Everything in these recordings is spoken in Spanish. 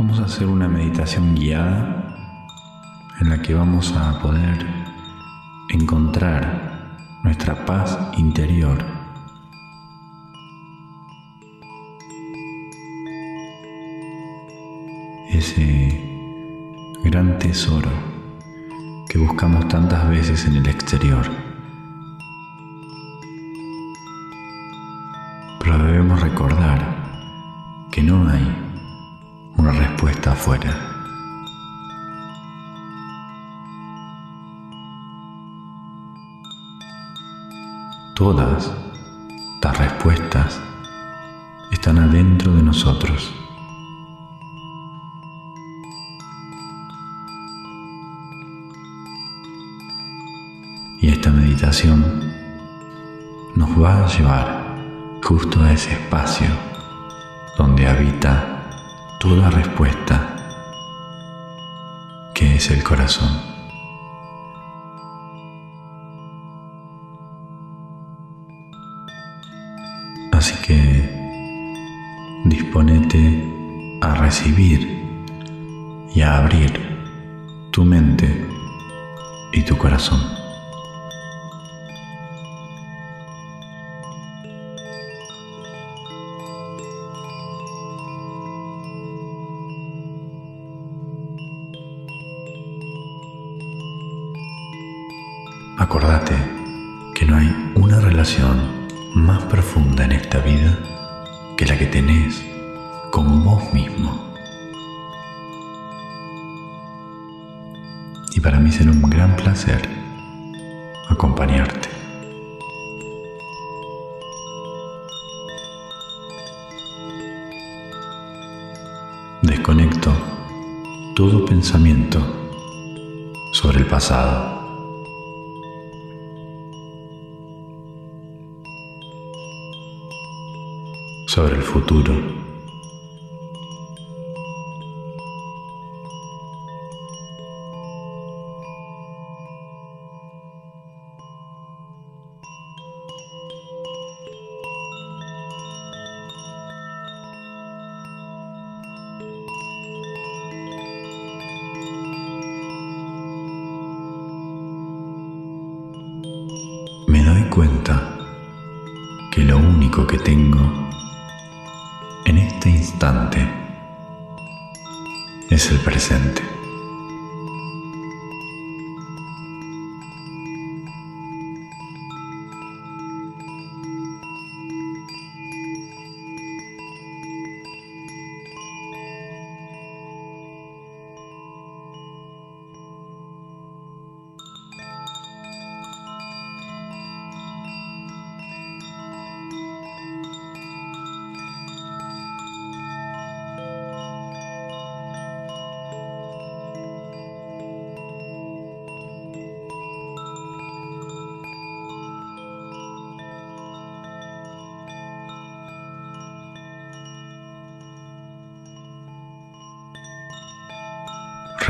Vamos a hacer una meditación guiada en la que vamos a poder encontrar nuestra paz interior. Ese gran tesoro que buscamos tantas veces en el exterior. Pero debemos recordar afuera. Todas las respuestas están adentro de nosotros. Y esta meditación nos va a llevar justo a ese espacio donde habita toda respuesta que es el corazón. Así que disponete a recibir y a abrir tu mente y tu corazón. Placer acompañarte. Desconecto todo pensamiento sobre el pasado sobre el futuro. El presente.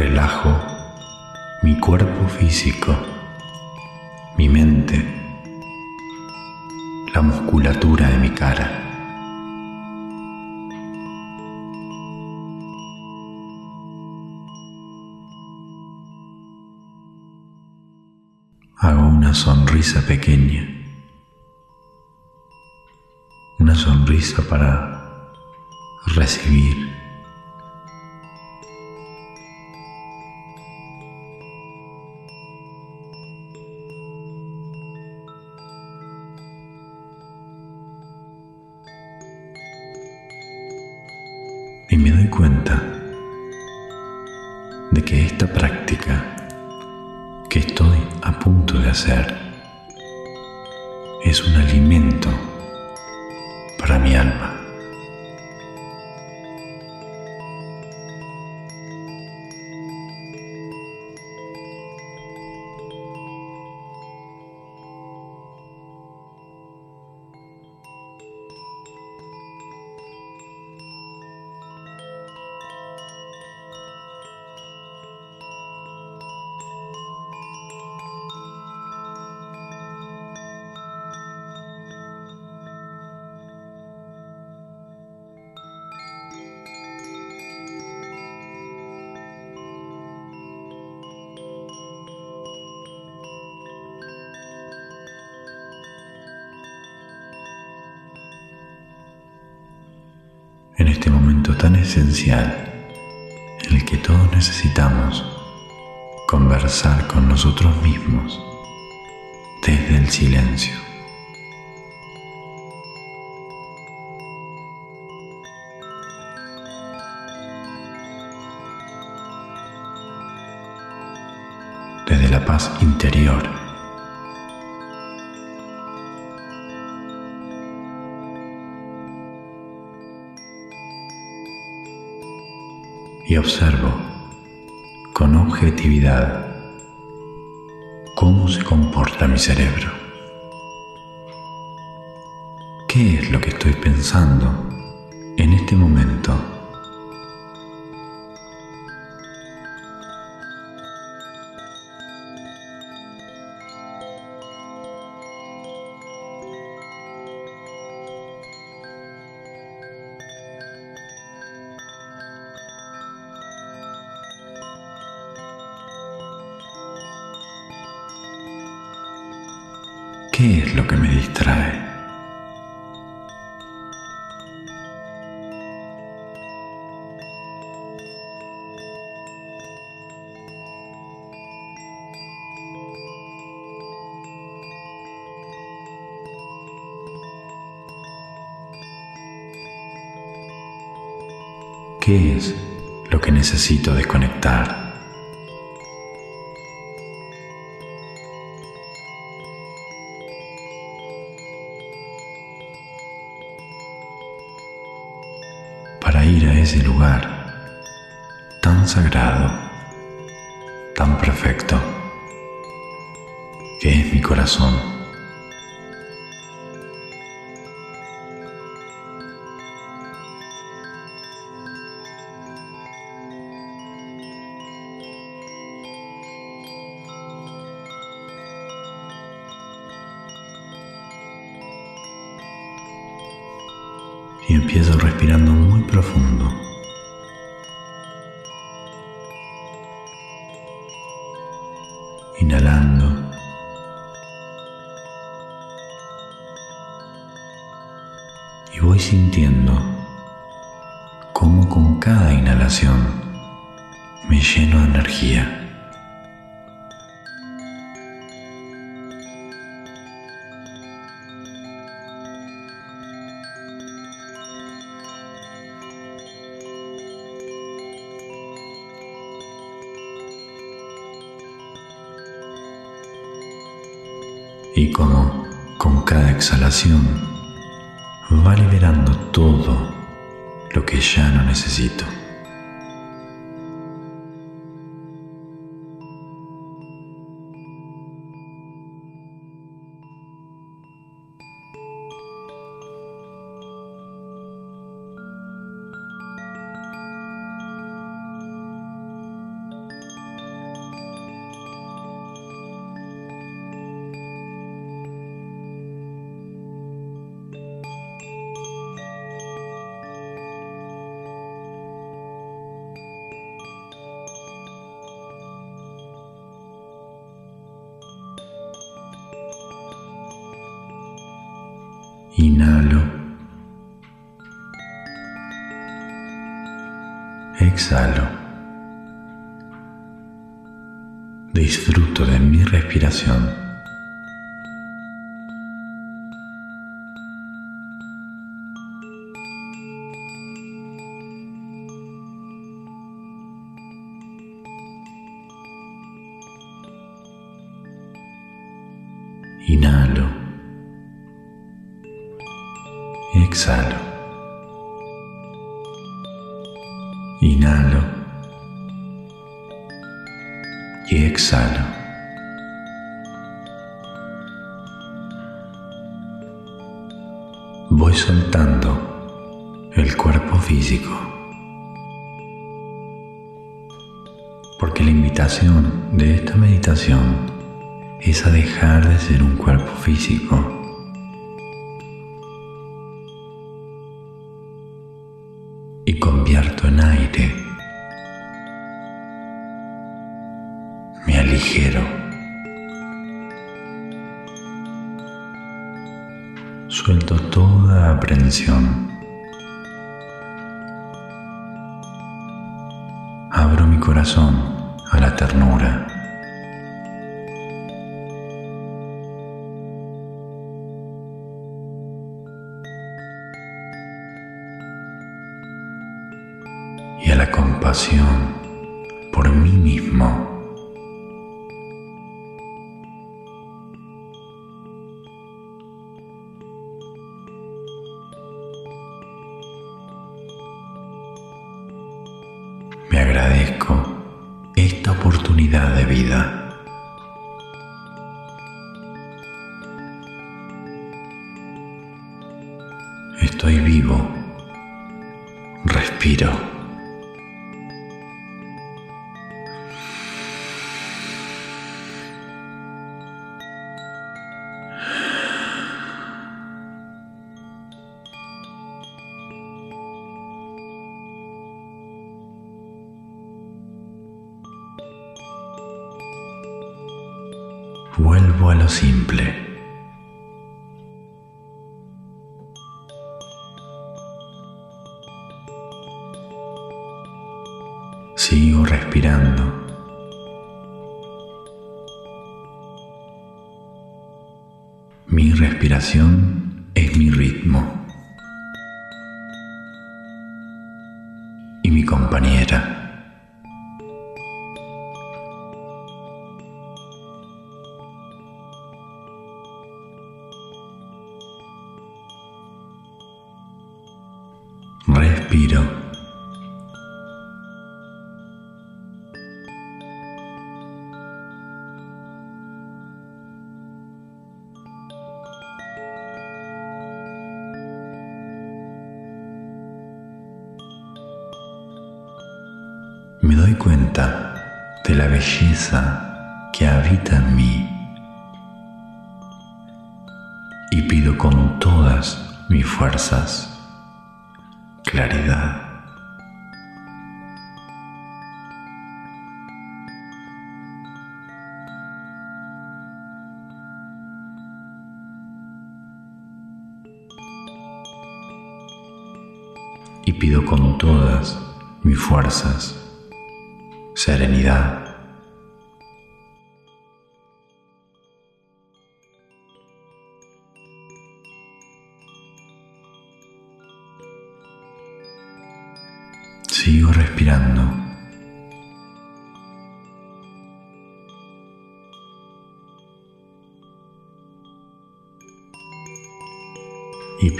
Relajo mi cuerpo físico, mi mente, la musculatura de mi cara. Hago una sonrisa pequeña, una sonrisa para recibir para mi alma. Esencial en el que todos necesitamos conversar con nosotros mismos desde el silencio. Desde la paz interior. Y observo con objetividad cómo se comporta mi cerebro. ¿Qué es lo que estoy pensando en este momento? Necesito desconectar? para ir a ese lugar tan sagrado, tan perfecto, que es mi corazón. Empiezo respirando muy profundo. Y como con cada exhalación va liberando todo lo que ya no necesito. Inhalo. Exhalo. Inhalo. Y exhalo. Voy soltando el cuerpo físico. Porque la invitación de esta meditación es a dejar de ser un cuerpo físico la compasión por mí mismo. Mi respiración es mi ritmo. Claridad. Y pido con todas mis fuerzas serenidad.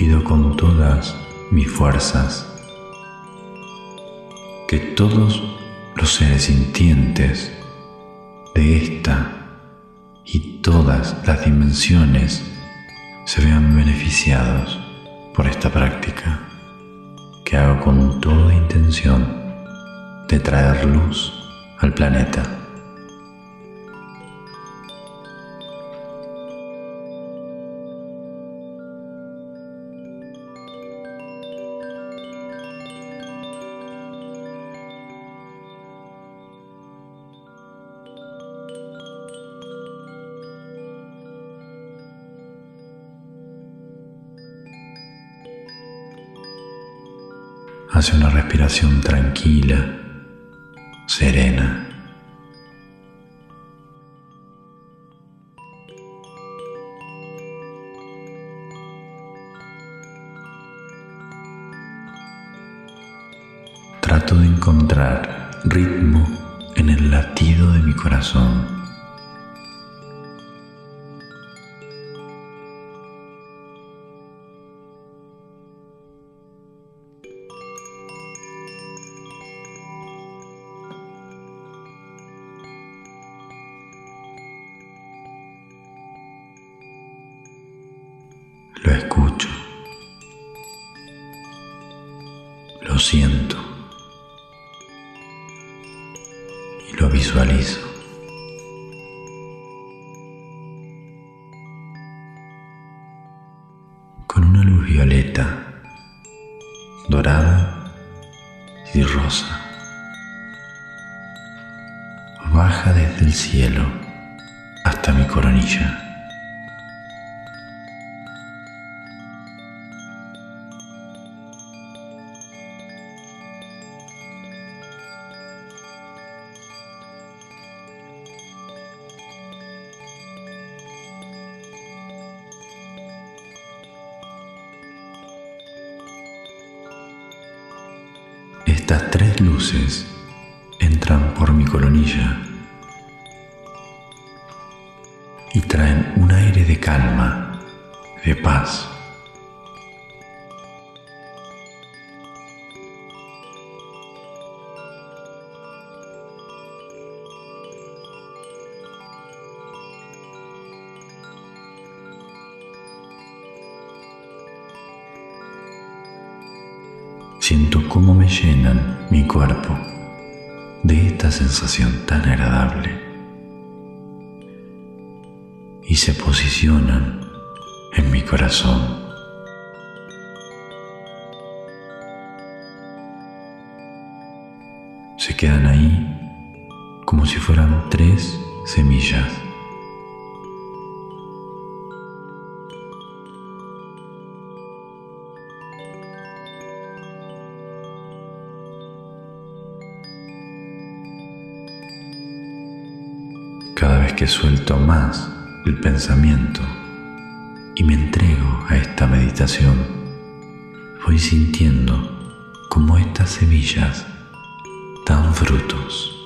Pido con todas mis fuerzas que todos los seres sintientes de esta y todas las dimensiones se vean beneficiados por esta práctica que hago con toda intención de traer luz al planeta. Hace una respiración tranquila, serena. Trato de encontrar ritmo en el latido de mi corazón. Estas tres luces entran por mi colonilla. De paz. Siento cómo me llenan mi cuerpo de esta sensación tan agradable y se posicionan en mi corazón. Se quedan ahí como si fueran tres semillas. Cada vez que suelto más el pensamiento y me entrego a esta meditación, voy sintiendo como estas semillas dan frutos.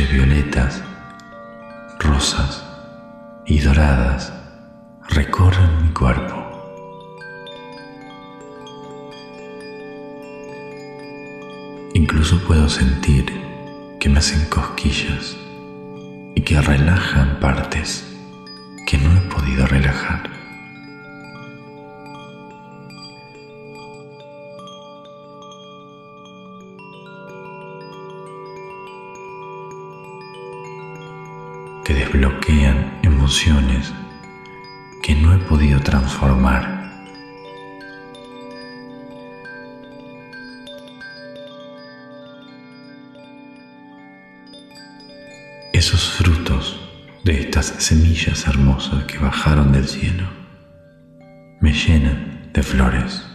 Violetas, rosas y doradas recorren mi cuerpo. Incluso puedo sentir que me hacen cosquillas y que relajan partes que no he podido relajar. Esos frutos de estas semillas hermosas que bajaron del cielo me llenan de flores.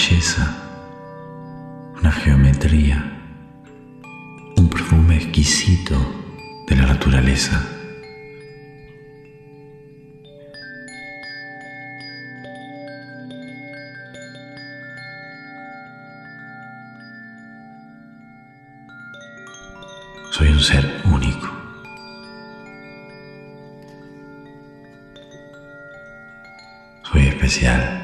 Belleza, una geometría, un perfume exquisito de la naturaleza. Soy un ser único. Soy especial.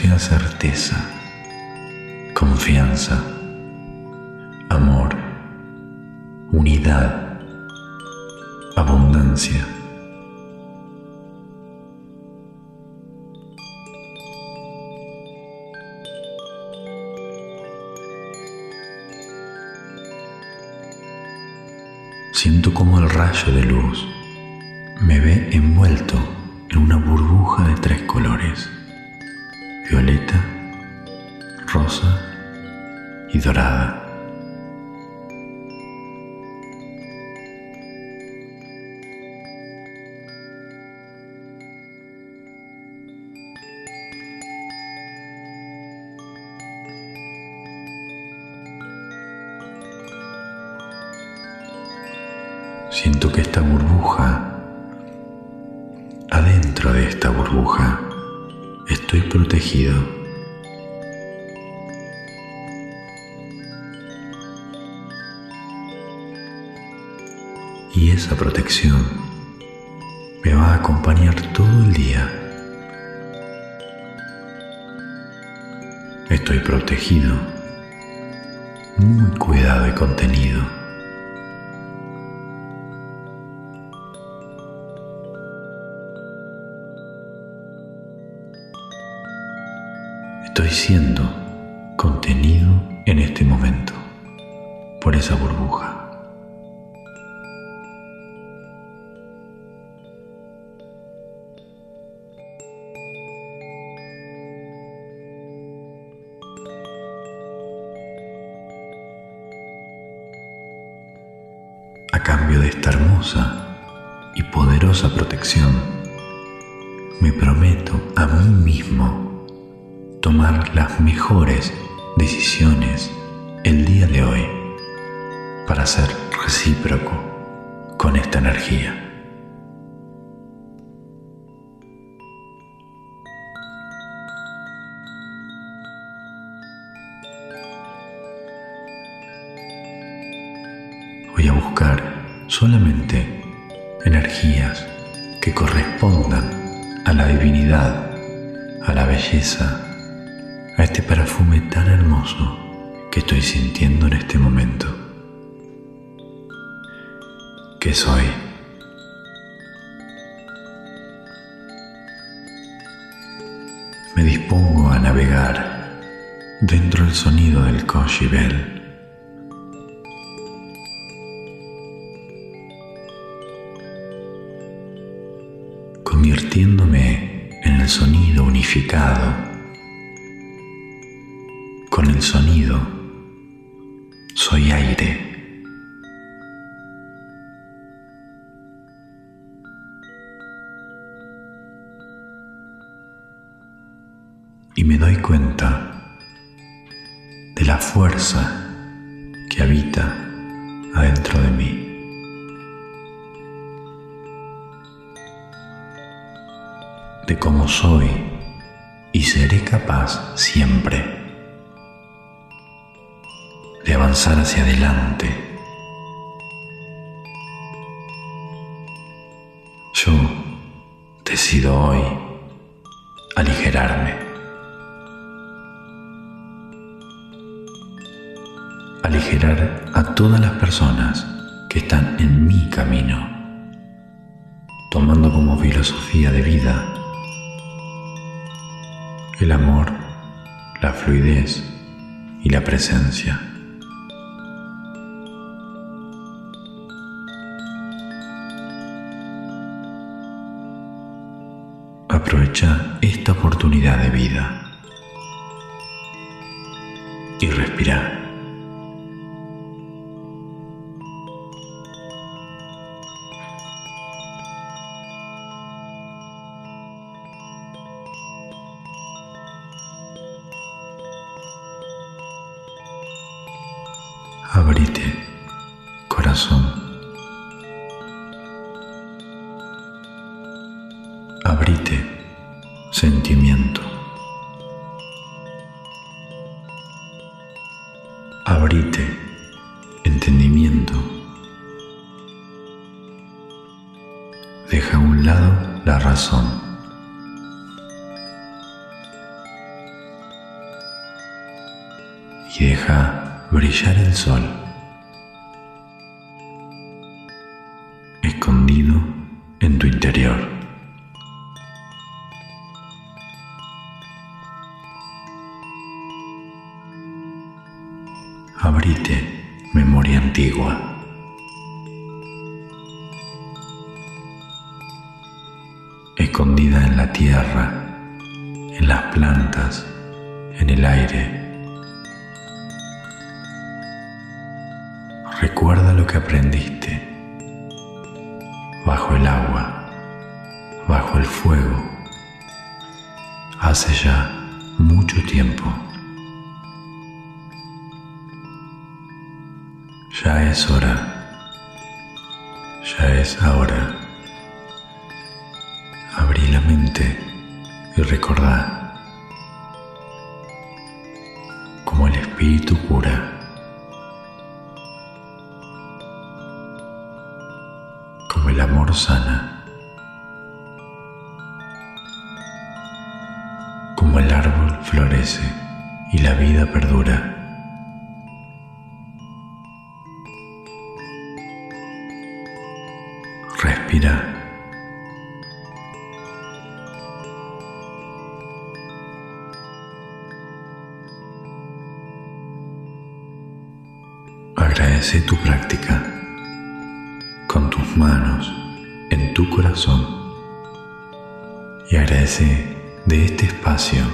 Sea certeza, confianza, amor, unidad, abundancia. Siento como el rayo de luz me ve envuelto en una burbuja de tres colores, violeta, rosa y dorada. Me va a acompañar todo el día. Estoy protegido, muy cuidado y contenido. Estoy siendo contenido en este momento por esa burbuja. Me prometo a mí mismo tomar las mejores decisiones el día de hoy para ser recíproco con esta energía. A este perfume tan hermoso que estoy sintiendo en este momento. ¿Qué soy? Me dispongo a navegar dentro del sonido del Bell Con el sonido soy aire. Y me doy cuenta de la fuerza que habita adentro de mí. de cómo soy y seré capaz siempre de avanzar hacia adelante. Yo decido hoy aligerarme. Aligerar a todas las personas que están en mi camino, tomando como filosofía de vida el amor, la fluidez y la presencia. Y deja brillar el sol, escondido en tu interior. Escondida en la tierra, en las plantas, en el aire Recuerda lo que aprendiste bajo el agua, bajo el fuego, hace ya mucho tiempo. Ya es hora, Ya es ahora. Abrí la mente y recordá como el Espíritu cura. Como el amor sana. Como el árbol florece y la vida perdura. Respira. Agradece tu práctica con tus manos en tu corazón y agradece de este espacio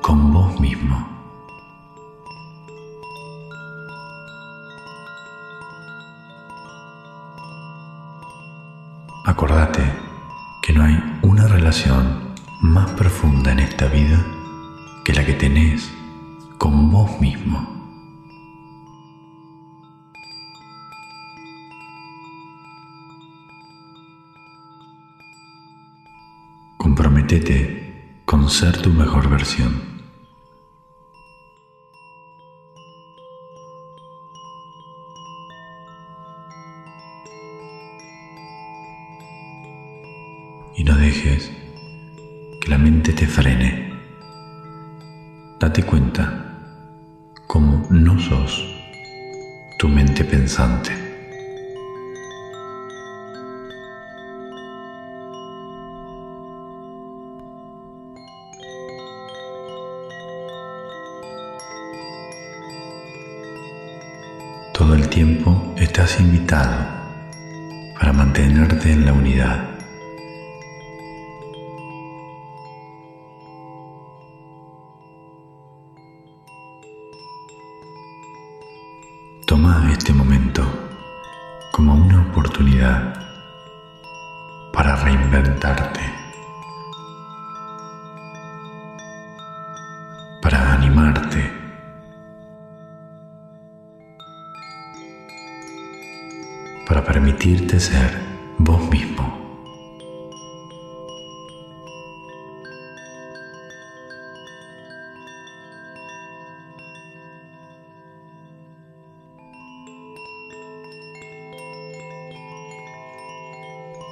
con vos mismo. Tu mejor versión. y no dejes que la mente te frene. Date cuenta cómo no sos tu mente pensante. Invitado para mantenerte en la unidad.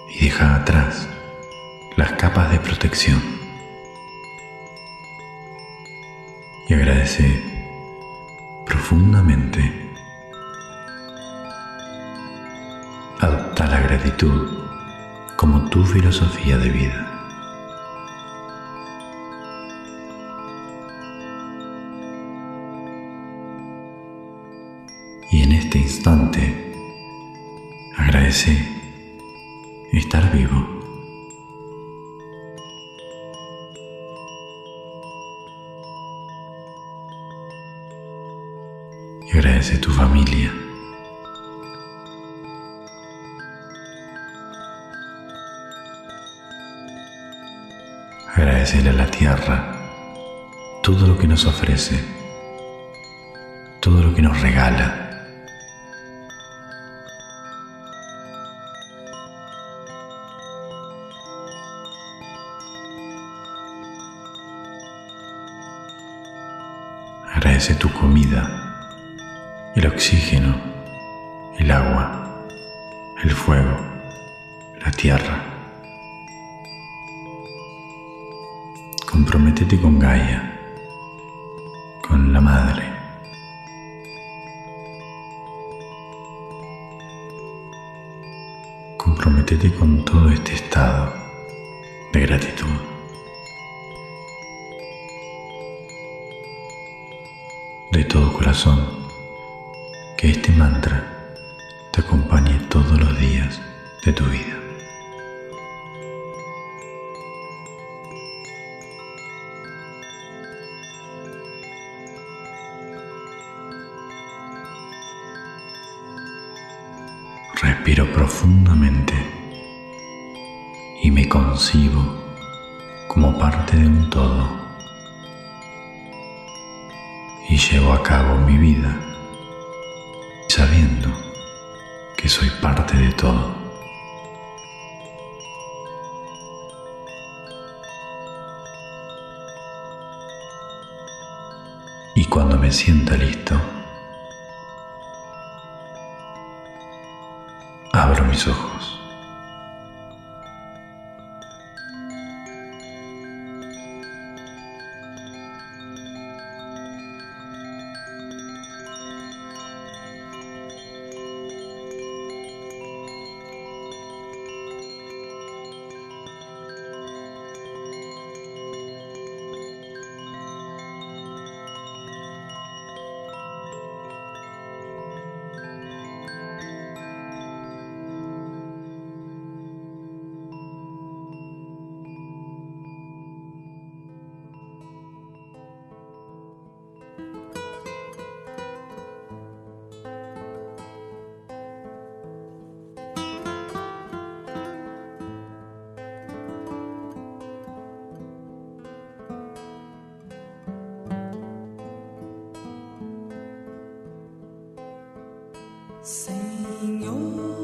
Y deja atrás las capas de protección. Y agradece profundamente. Adopta la gratitud como tu filosofía de vida. Estar vivo. Y agradece a tu familia. Agradecerle a la tierra todo lo que nos ofrece, todo lo que nos regala. Agradece tu comida, el oxígeno, el agua, el fuego, la tierra. Comprométete con Gaia, con la madre. Comprométete con todo este estado de gratitud. Todo corazón que este mantra te acompañe todos los días de tu vida. parte de todo. Y cuando me sienta listo, abro mis ojos. Senhor.